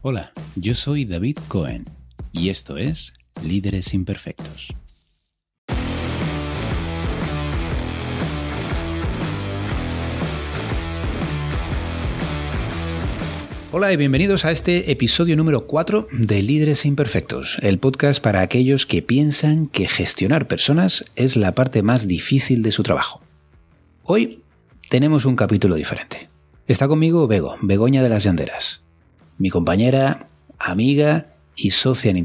Hola, yo soy David Cohen y esto es Líderes Imperfectos. Hola y bienvenidos a este episodio número 4 de Líderes Imperfectos, el podcast para aquellos que piensan que gestionar personas es la parte más difícil de su trabajo. Hoy tenemos un capítulo diferente. Está conmigo Bego, Begoña de las Llanderas, mi compañera, amiga y socia en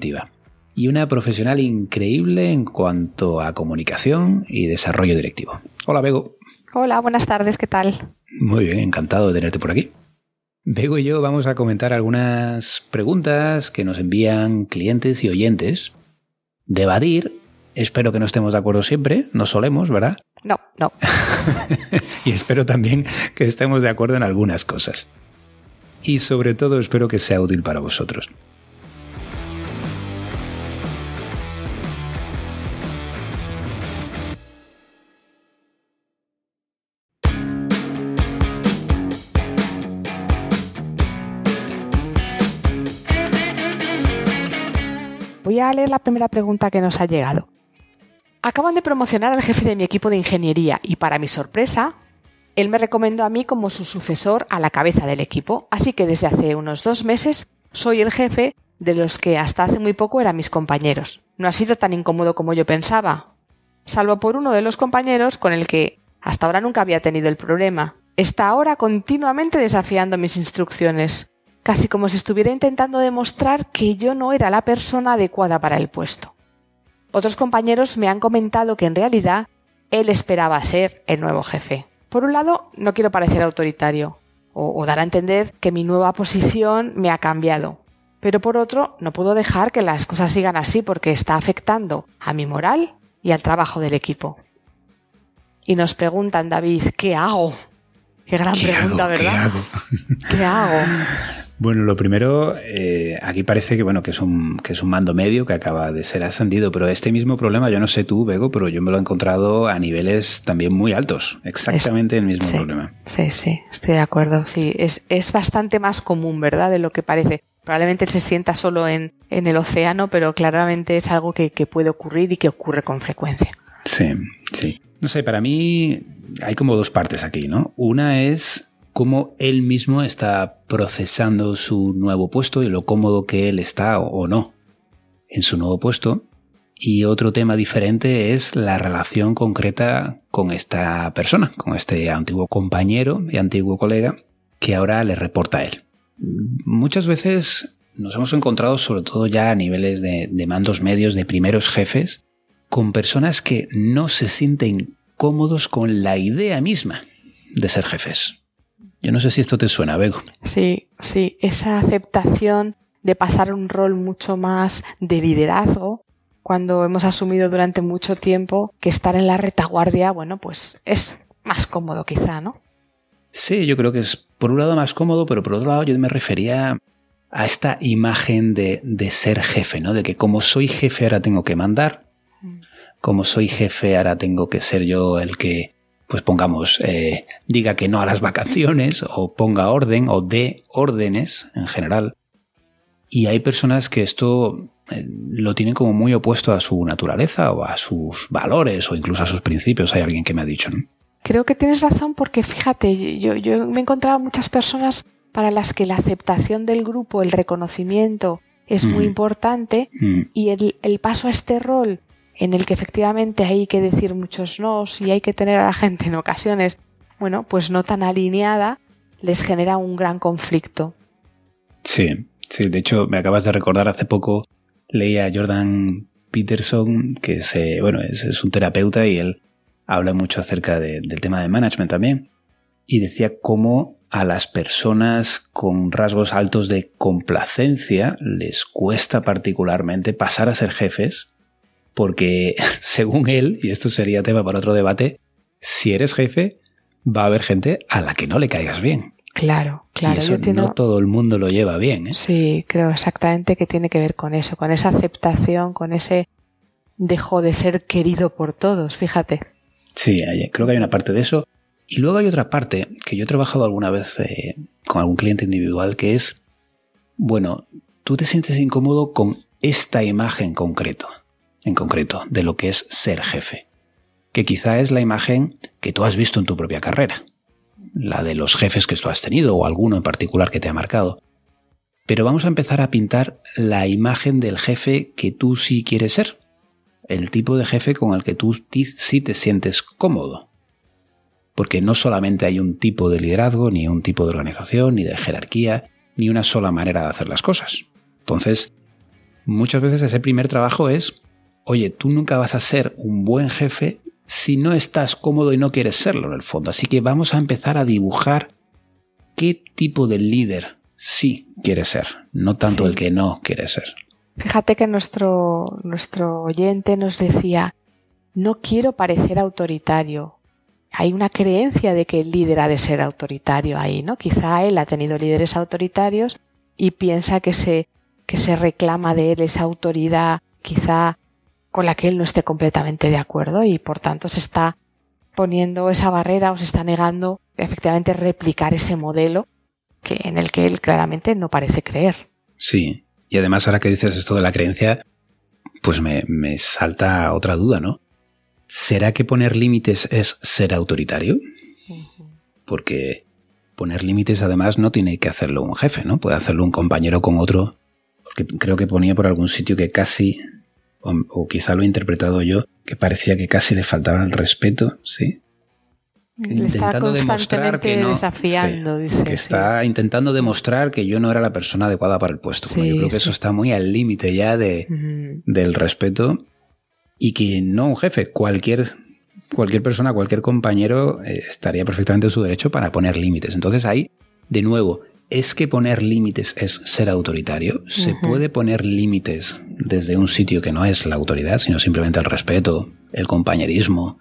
y una profesional increíble en cuanto a comunicación y desarrollo directivo. Hola, Bego. Hola, buenas tardes, ¿qué tal? Muy bien, encantado de tenerte por aquí. Bego y yo vamos a comentar algunas preguntas que nos envían clientes y oyentes, debatir, espero que no estemos de acuerdo siempre, no solemos, ¿verdad? No, no. y espero también que estemos de acuerdo en algunas cosas. Y sobre todo espero que sea útil para vosotros. Voy a leer la primera pregunta que nos ha llegado. Acaban de promocionar al jefe de mi equipo de ingeniería y para mi sorpresa, él me recomendó a mí como su sucesor a la cabeza del equipo, así que desde hace unos dos meses soy el jefe de los que hasta hace muy poco eran mis compañeros. No ha sido tan incómodo como yo pensaba, salvo por uno de los compañeros con el que hasta ahora nunca había tenido el problema. Está ahora continuamente desafiando mis instrucciones casi como si estuviera intentando demostrar que yo no era la persona adecuada para el puesto. Otros compañeros me han comentado que en realidad él esperaba ser el nuevo jefe. Por un lado, no quiero parecer autoritario o, dar a entender que mi nueva posición me ha cambiado. Pero por otro, no puedo dejar que las cosas sigan así porque está afectando a mi moral y al trabajo del equipo. Y nos preguntan, David, ¿qué hago? Qué gran pregunta, ¿verdad? ¿Qué hago? Bueno, lo primero, eh, aquí parece que bueno que es un que es un mando medio que acaba de ser ascendido, pero este mismo problema, yo no sé tú, Bego, pero yo me lo he encontrado a niveles también muy altos, exactamente el mismo problema. Sí, sí, estoy de acuerdo. Sí, es, es bastante más común, ¿verdad? De lo que parece. Probablemente se sienta solo en, en el océano, pero claramente es algo que, que puede ocurrir y que ocurre con frecuencia. Sí, sí. No sé, para mí hay como dos partes aquí, ¿no? Una es cómo él mismo está procesando su nuevo puesto y lo cómodo que él está o no en su nuevo puesto. Y otro tema diferente es la relación concreta con esta persona, con este antiguo compañero y antiguo colega que ahora le reporta a él. Muchas veces nos hemos encontrado, sobre todo ya a niveles de, de mandos medios, de primeros jefes, con personas que no se sienten cómodos con la idea misma de ser jefes. Yo no sé si esto te suena, Bego. Sí, sí, esa aceptación de pasar un rol mucho más de liderazgo cuando hemos asumido durante mucho tiempo que estar en la retaguardia, bueno, pues es más cómodo quizá, ¿no? Sí, yo creo que es por un lado más cómodo, pero por otro lado yo me refería a esta imagen de, de ser jefe, ¿no? De que como soy jefe ahora tengo que mandar, mm. como soy jefe ahora tengo que ser yo el que pues pongamos, eh, diga que no a las vacaciones o ponga orden o dé órdenes en general. Y hay personas que esto eh, lo tienen como muy opuesto a su naturaleza o a sus valores o incluso a sus principios. Hay alguien que me ha dicho, ¿no? Creo que tienes razón porque fíjate, yo, yo me he encontrado muchas personas para las que la aceptación del grupo, el reconocimiento es muy mm. importante mm. y el, el paso a este rol en el que efectivamente hay que decir muchos nos y hay que tener a la gente en ocasiones, bueno, pues no tan alineada, les genera un gran conflicto. Sí, sí, de hecho me acabas de recordar hace poco leía a Jordan Peterson, que es, eh, bueno, es, un terapeuta y él habla mucho acerca del tema de management también, y decía cómo a las personas con rasgos altos de complacencia les cuesta particularmente pasar a ser jefes porque según él, y esto sería tema para otro debate, si eres jefe, va a haber gente a la que no le caigas bien. Claro, claro. Y eso no todo el mundo lo lleva bien. ¿eh? Sí, creo exactamente que tiene que ver con eso, con esa aceptación, con ese dejo de ser querido por todos, fíjate. Sí, creo que hay una parte de eso. Y luego hay otra parte que yo he trabajado alguna vez eh, con algún cliente individual que es bueno, tú te sientes incómodo con esta imagen concreto, en concreto, de lo que es ser jefe, que quizá es la imagen que tú has visto en tu propia carrera, la de los jefes que tú has tenido o alguno en particular que te ha marcado. Pero vamos a empezar a pintar la imagen del jefe que tú sí quieres ser, el tipo de jefe con el que tú sí te sientes cómodo. Porque no solamente hay un tipo de liderazgo, ni un tipo de organización, ni de jerarquía, ni una sola manera de hacer las cosas. Entonces, muchas veces ese primer trabajo es, oye, tú nunca vas a ser un buen jefe si no estás cómodo y no quieres serlo en el fondo. Así que vamos a empezar a dibujar qué tipo de líder sí quiere ser, no tanto el que no quiere ser. Fíjate que nuestro, nuestro oyente nos decía, no quiero parecer autoritario. Hay una creencia de que el líder ha de ser autoritario ahí, ¿no? Quizá él ha tenido líderes autoritarios y piensa que se, que se reclama de él esa autoridad, quizá con la que él no esté completamente de acuerdo y por tanto se está poniendo esa barrera o se está negando efectivamente replicar ese modelo que, en el que él claramente no parece creer. Sí, y además, ahora que dices esto de la creencia, pues me, salta otra duda, ¿no? ¿Será que poner límites es ser autoritario? Porque poner límites además no tiene que hacerlo un jefe, ¿no? Puede hacerlo un compañero con otro. Porque creo que ponía por algún sitio que casi, o, o quizá lo he interpretado yo, que parecía que casi le faltaba el respeto, ¿sí? intentando demostrar que no, desafiando, dice, que está intentando demostrar que yo no era la persona adecuada para el puesto. yo creo que eso está muy al límite ya de, del respeto y que no un jefe, cualquier cualquier persona, cualquier compañero eh, estaría perfectamente en su derecho para poner límites. Entonces ahí, de nuevo, ¿es que poner límites es ser autoritario? ¿Se puede poner límites desde un sitio que no es la autoridad, sino simplemente el respeto, el compañerismo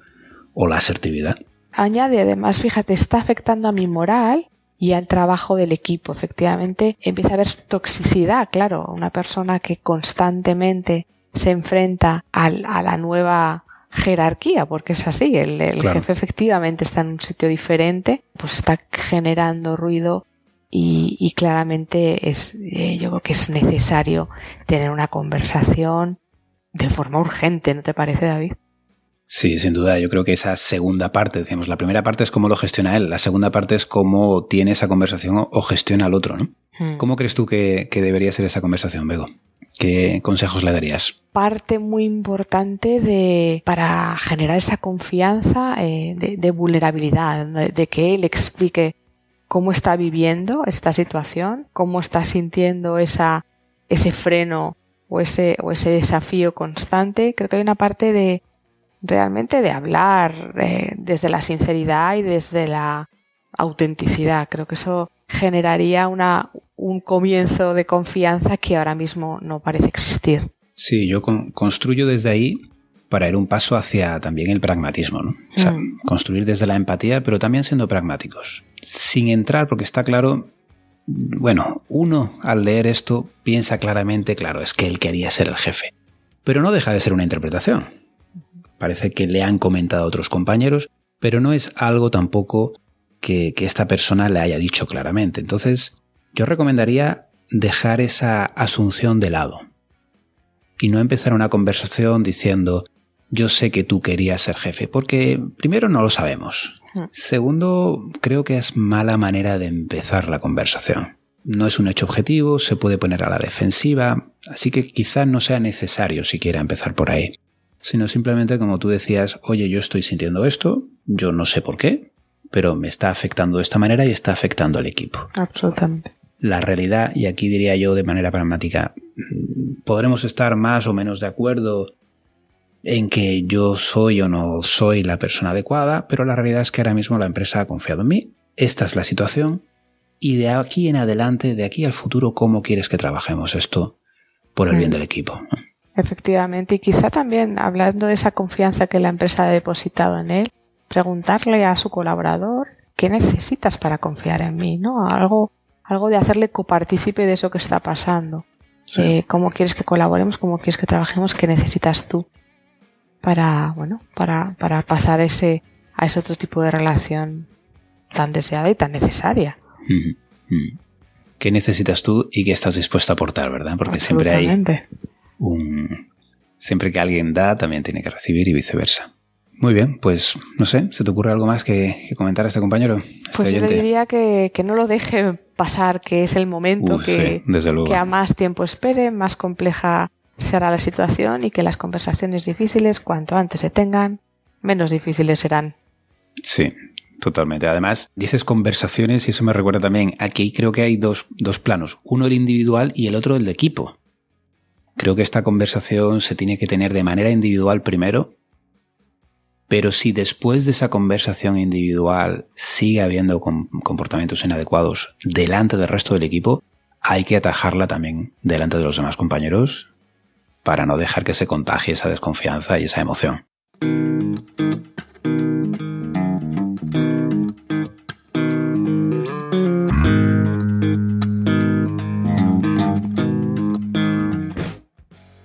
o la asertividad? Añade además, fíjate, está afectando a mi moral y al trabajo del equipo. Efectivamente, empieza a haber toxicidad, claro, una persona que constantemente se enfrenta a la nueva jerarquía, porque es así, el, jefe efectivamente está en un sitio diferente, pues está generando ruido y, claramente es, eh, yo creo que es necesario tener una conversación de forma urgente, ¿no te parece, David? Sí, sin duda. Yo creo que esa segunda parte, decíamos, la primera parte es cómo lo gestiona él, la segunda parte es cómo tiene esa conversación o gestiona al otro, ¿no? Hmm. ¿Cómo crees tú que, debería ser esa conversación, Bego? ¿Qué consejos le darías? Parte muy importante de, para generar esa confianza eh, de, vulnerabilidad, de, que él explique cómo está viviendo esta situación, cómo está sintiendo esa, ese freno o ese, o ese desafío constante. Creo que hay una parte de, realmente de hablar eh, desde la sinceridad y desde la autenticidad. Creo que eso generaría una, un comienzo de confianza que ahora mismo no parece existir. Sí, yo construyo desde ahí para ir un paso hacia también el pragmatismo, ¿no? O sea, mm. construir desde la empatía, pero también siendo pragmáticos. Sin entrar, porque está claro, bueno, uno al leer esto piensa claramente, claro, es que él quería ser el jefe. Pero no deja de ser una interpretación. Parece que le han comentado a otros compañeros, pero no es algo tampoco que, esta persona le haya dicho claramente. Entonces, yo recomendaría dejar esa asunción de lado y no empezar una conversación diciendo yo sé que tú querías ser jefe, porque primero no lo sabemos. Segundo, creo que es mala manera de empezar la conversación. No es un hecho objetivo, se puede poner a la defensiva, así que quizá no sea necesario siquiera empezar por ahí sino simplemente como tú decías, oye, yo estoy sintiendo esto, yo no sé por qué, pero me está afectando de esta manera y está afectando al equipo. Absolutamente. La realidad, y aquí diría yo de manera pragmática, podremos estar más o menos de acuerdo en que yo soy o no soy la persona adecuada, pero la realidad es que ahora mismo la empresa ha confiado en mí, esta es la situación, y de aquí en adelante, de aquí al futuro, ¿cómo quieres que trabajemos esto por el bien del equipo? Efectivamente, y quizá también hablando de esa confianza que la empresa ha depositado en él, preguntarle a su colaborador qué necesitas para confiar en mí, ¿no? Algo, algo de hacerle copartícipe de eso que está pasando. Eh, cómo quieres que colaboremos, cómo quieres que trabajemos, qué necesitas tú para, bueno, para, para pasar ese, a ese otro tipo de relación tan deseada y tan necesaria. qué necesitas tú y qué estás dispuesto a aportar, ¿verdad? Porque siempre hay un... Siempre que alguien da, también tiene que recibir y viceversa. Muy bien, pues no sé, ¿se te ocurre algo más que, comentar a este compañero? Este pues yo le diría que, no lo deje pasar, que es el momento que, que a más tiempo espere, más compleja será la situación y que las conversaciones difíciles, cuanto antes se tengan, menos difíciles serán. Sí, totalmente. Además, dices conversaciones y eso me recuerda también, aquí creo que hay dos, dos planos, uno el individual y el otro el de equipo. Creo que esta conversación se tiene que tener de manera individual primero, pero si después de esa conversación individual sigue habiendo comportamientos inadecuados delante del resto del equipo, hay que atajarla también delante de los demás compañeros para no dejar que se contagie esa desconfianza y esa emoción.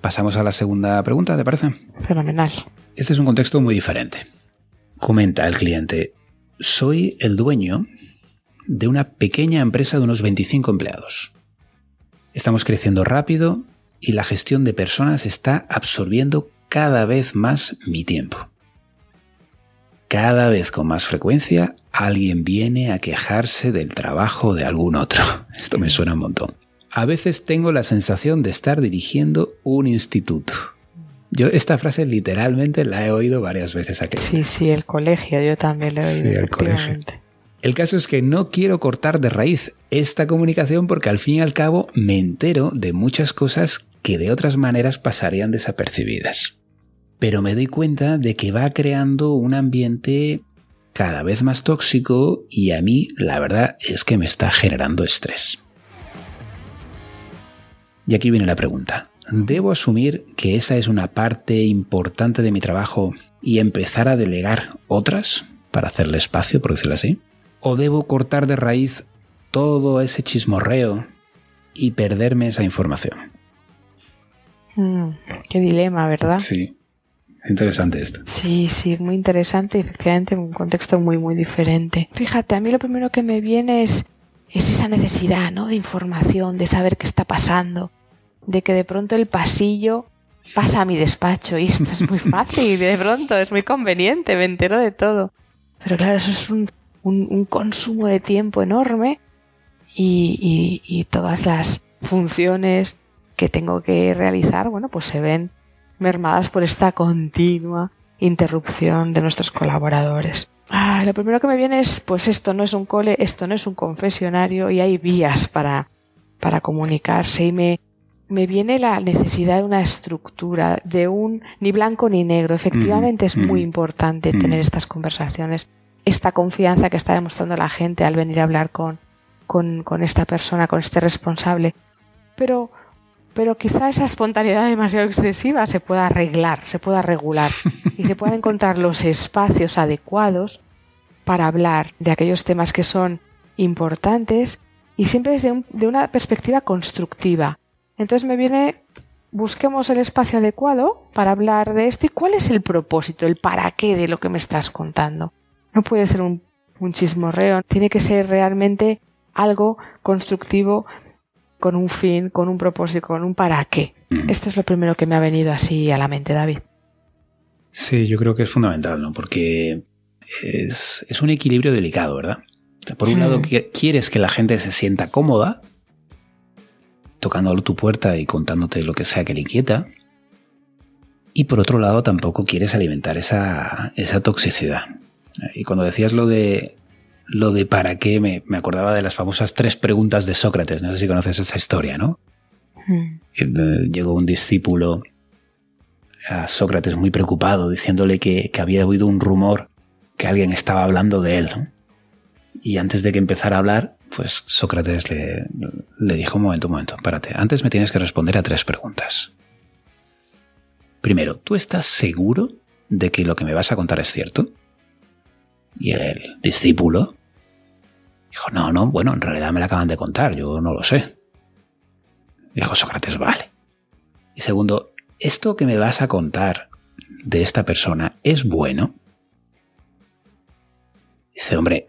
Pasamos a la segunda pregunta, ¿te parece? Fenomenal. Este es un contexto muy diferente. Comenta el cliente, soy el dueño de una pequeña empresa de unos 25 empleados. Estamos creciendo rápido y la gestión de personas está absorbiendo cada vez más mi tiempo. Cada vez con más frecuencia alguien viene a quejarse del trabajo de algún otro. Esto me suena un montón. A veces tengo la sensación de estar dirigiendo un instituto. Yo esta frase literalmente la he oído varias veces aquí. Sí, sí, el colegio, yo también la he oído. Sí, el colegio. El caso es que no quiero cortar de raíz esta comunicación porque al fin y al cabo me entero de muchas cosas que de otras maneras pasarían desapercibidas. Pero me doy cuenta de que va creando un ambiente cada vez más tóxico y a mí la verdad es que me está generando estrés. Y aquí viene la pregunta. ¿Debo asumir que esa es una parte importante de mi trabajo y empezar a delegar otras para hacerle espacio, por decirlo así? ¿O debo cortar de raíz todo ese chismorreo y perderme esa información? Mm, qué dilema, ¿verdad? Sí. Interesante esto. Sí, sí, muy interesante y efectivamente en un contexto muy, muy diferente. Fíjate, a mí lo primero que me viene es, es esa necesidad, ¿no? De información, de saber qué está pasando, de que de pronto el pasillo pasa a mi despacho y esto es muy fácil, y de pronto es muy conveniente, me entero de todo. Pero claro, eso es un, un, consumo de tiempo enorme y, y, todas las funciones que tengo que realizar, bueno, pues se ven mermadas por esta continua interrupción de nuestros colaboradores. Ah, lo primero que me viene es, pues esto no es un cole, esto no es un confesionario y hay vías para, para comunicarse y me, me viene la necesidad de una estructura, de un ni blanco ni negro. Efectivamente es muy importante tener estas conversaciones, esta confianza que está demostrando la gente al venir a hablar con, con, con esta persona, con este responsable. Pero, pero quizá esa espontaneidad demasiado excesiva se pueda arreglar, se pueda regular y se puedan encontrar los espacios adecuados para hablar de aquellos temas que son importantes y siempre desde de una perspectiva constructiva entonces me viene, busquemos el espacio adecuado para hablar de esto y cuál es el propósito, el para qué de lo que me estás contando. No puede ser un, un chismorreo, tiene que ser realmente algo constructivo con un fin, con un propósito, con un para qué. Mm. Esto es lo primero que me ha venido así a la mente, David. Sí, yo creo que es fundamental, ¿no? Porque es, es un equilibrio delicado, ¿verdad? Por un lado, quieres que la gente se sienta cómoda tocando tu puerta y contándote lo que sea que le inquieta. Y por otro lado, tampoco quieres alimentar esa, esa toxicidad. Y cuando decías lo de lo de para qué, me, me, acordaba de las famosas tres preguntas de Sócrates. No sé si conoces esa historia, ¿no? Hmm. Eh, llegó un discípulo a Sócrates muy preocupado, diciéndole que, que, había oído un rumor que alguien estaba hablando de él. Y antes de que empezara a hablar, pues Sócrates le, dijo, un momento, un momento, párate, antes me tienes que responder a tres preguntas. Primero, ¿tú estás seguro de que lo que me vas a contar es cierto? Y el discípulo dijo, no, no, bueno, en realidad me la acaban de contar, yo no lo sé. Dijo Sócrates, vale. Y segundo, ¿esto que me vas a contar de esta persona es bueno? Dice, hombre,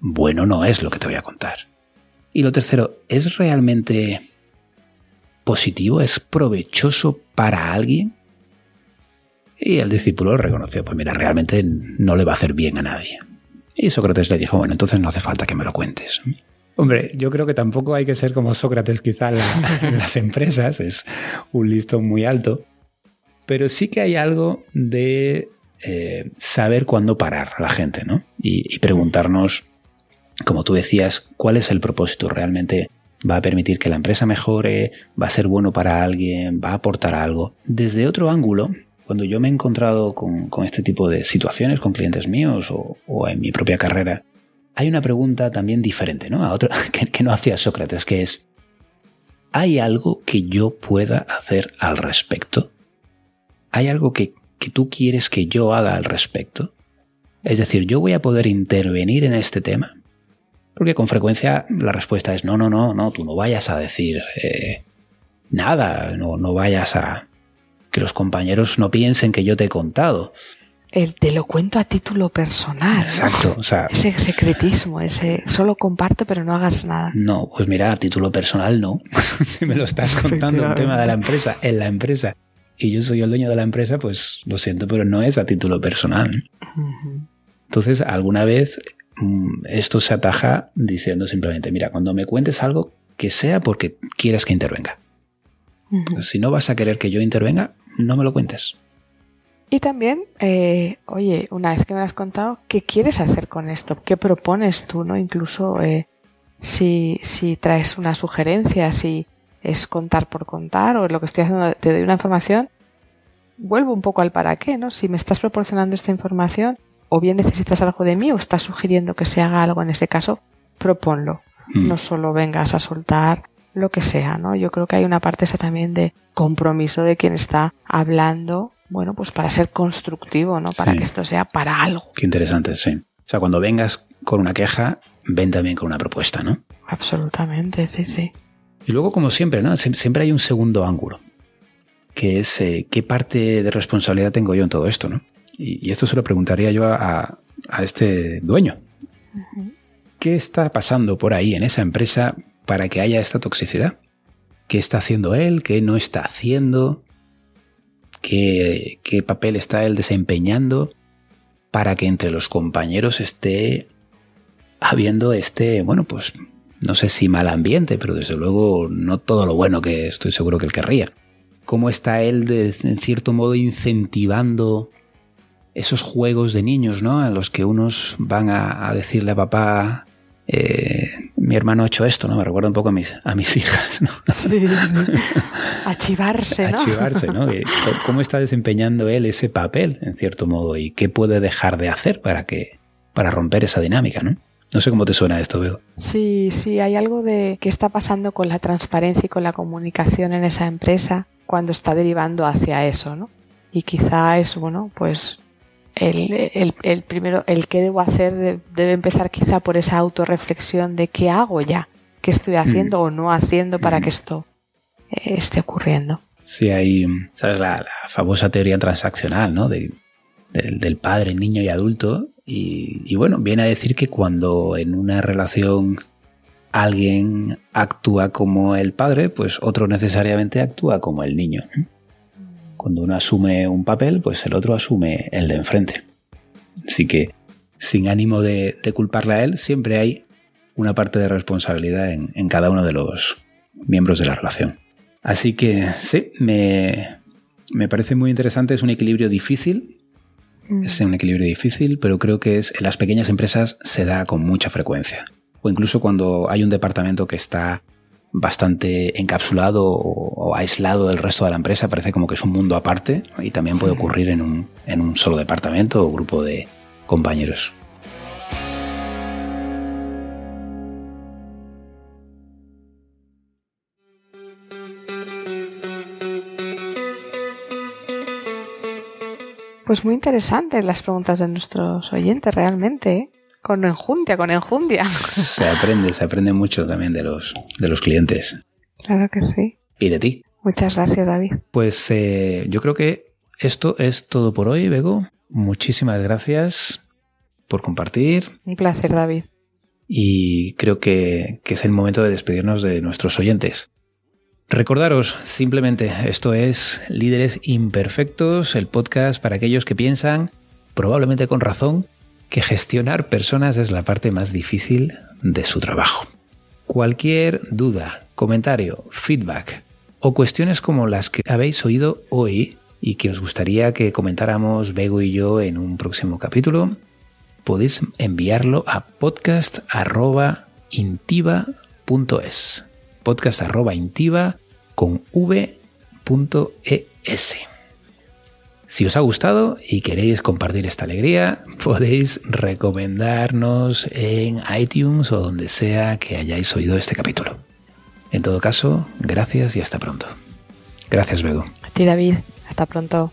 bueno no es lo que te voy a contar. Y lo tercero, ¿es realmente positivo? ¿Es provechoso para alguien? Y el discípulo reconoció, pues mira, realmente no le va a hacer bien a nadie. Y Sócrates le dijo, bueno, entonces no hace falta que me lo cuentes. Hombre, yo creo que tampoco hay que ser como Sócrates quizá en, las empresas, es un listón muy alto, pero sí que hay algo de eh, saber cuándo parar a la gente, ¿no? Y, y preguntarnos, como tú decías, cuál es el propósito realmente va a permitir que la empresa mejore, va a ser bueno para alguien, va a aportar algo. Desde otro ángulo, cuando yo me he encontrado con, este tipo de situaciones con clientes míos o, en mi propia carrera, hay una pregunta también diferente, ¿no? A otra, que, no hacía Sócrates, que es, ¿hay algo que yo pueda hacer al respecto? ¿Hay algo que, que tú quieres que yo haga al respecto? Es decir, ¿yo voy a poder intervenir en este tema? Porque con frecuencia la respuesta es no, no, no, no, tú no vayas a decir eh, nada, no, no vayas a... que los compañeros no piensen que yo te he contado. El te lo cuento a título personal. Exacto. O sea, ese secretismo, ese solo comparte pero no hagas nada. No, pues mira, a título personal no. si me lo estás contando un tema de la empresa, en la empresa, y yo soy el dueño de la empresa, pues lo siento, pero no es a título personal. Entonces, alguna vez Mm, esto se ataja diciendo simplemente, mira, cuando me cuentes algo, que sea porque quieras que intervenga. Si no vas a querer que yo intervenga, no me lo cuentes. Y también, eh, oye, una vez que me has contado, ¿qué quieres hacer con esto? ¿Qué propones tú? ¿no? Incluso eh, si, si traes una sugerencia, si es contar por contar o lo que estoy haciendo, te doy una información, vuelvo un poco al para qué, ¿no? Si me estás proporcionando esta información, o bien necesitas algo de mí o estás sugiriendo que se haga algo en ese caso, proponlo. Hmm. No solo vengas a soltar lo que sea, ¿no? Yo creo que hay una parte esa también de compromiso de quien está hablando, bueno, pues para ser constructivo, ¿no? Para que esto sea para algo. Qué interesante, sí. O sea, cuando vengas con una queja, ven también con una propuesta, ¿no? Absolutamente, sí, sí. Y luego, como siempre, ¿no? Siempre hay un segundo ángulo, que es eh, qué parte de responsabilidad tengo yo en todo esto, ¿no? Y, esto se lo preguntaría yo a, este dueño. ¿Qué está pasando por ahí en esa empresa para que haya esta toxicidad? ¿Qué está haciendo él? ¿Qué no está haciendo? ¿Qué, papel está él desempeñando para que entre los compañeros esté habiendo este, bueno, pues no sé si mal ambiente, pero desde luego no todo lo bueno que estoy seguro que él querría. ¿Cómo está él, de, en cierto modo, incentivando esos juegos de niños, ¿no? En los que unos van a, decirle a papá, eh, mi hermano ha hecho esto, ¿no? Me recuerda un poco a mis, a mis hijas, ¿no? Sí, Achivarse, ¿no? Achivarse, ¿no? ¿Cómo está desempeñando él ese papel, en cierto modo? ¿Y qué puede dejar de hacer para que, para romper esa dinámica, ¿no? No sé cómo te suena esto, veo. Sí, sí, hay algo de que está pasando con la transparencia y con la comunicación en esa empresa cuando está derivando hacia eso, ¿no? Y quizá es, bueno, pues el, el, primero, el que debo hacer debe empezar quizá por esa autorreflexión de qué hago ya, qué estoy haciendo mm. o no haciendo para que esto eh, esté ocurriendo. Sí, hay, ¿sabes? La, famosa teoría transaccional, ¿no? De, del, padre, niño y adulto. Y, y, bueno, viene a decir que cuando en una relación alguien actúa como el padre, pues otro necesariamente actúa como el niño. Cuando uno asume un papel, pues el otro asume el de enfrente. Así que, sin ánimo de, culparle a él, siempre hay una parte de responsabilidad en, cada uno de los miembros de la relación. Así que sí, me, parece muy interesante, es un equilibrio difícil, mm. es un equilibrio difícil, pero creo que es, en las pequeñas empresas se da con mucha frecuencia. O incluso cuando hay un departamento que está bastante encapsulado o, aislado del resto de la empresa, parece como que es un mundo aparte y también puede ocurrir en un, en un solo departamento o grupo de compañeros. Pues muy interesantes las preguntas de nuestros oyentes, realmente. ¿eh? Con enjundia, con enjundia. Se aprende, se aprende mucho también de los, de los clientes. Claro que sí. Y de ti. Muchas gracias, David. Pues eh, yo creo que esto es todo por hoy, Bego. Muchísimas gracias por compartir. Un placer, David. y creo que, que es el momento de despedirnos de nuestros oyentes. Recordaros simplemente, esto es Líderes Imperfectos, el podcast para aquellos que piensan, probablemente con razón, que gestionar personas es la parte más difícil de su trabajo. Cualquier duda, comentario, feedback o cuestiones como las que habéis oído hoy y que os gustaría que comentáramos Bego y yo en un próximo capítulo, podéis enviarlo a podcast.intiva.es. Podcast.intiva con v.es. Si os ha gustado y queréis compartir esta alegría, podéis recomendarnos en iTunes o donde sea que hayáis oído este capítulo. En todo caso, gracias y hasta pronto. Gracias, Bego. A ti, David. Hasta pronto.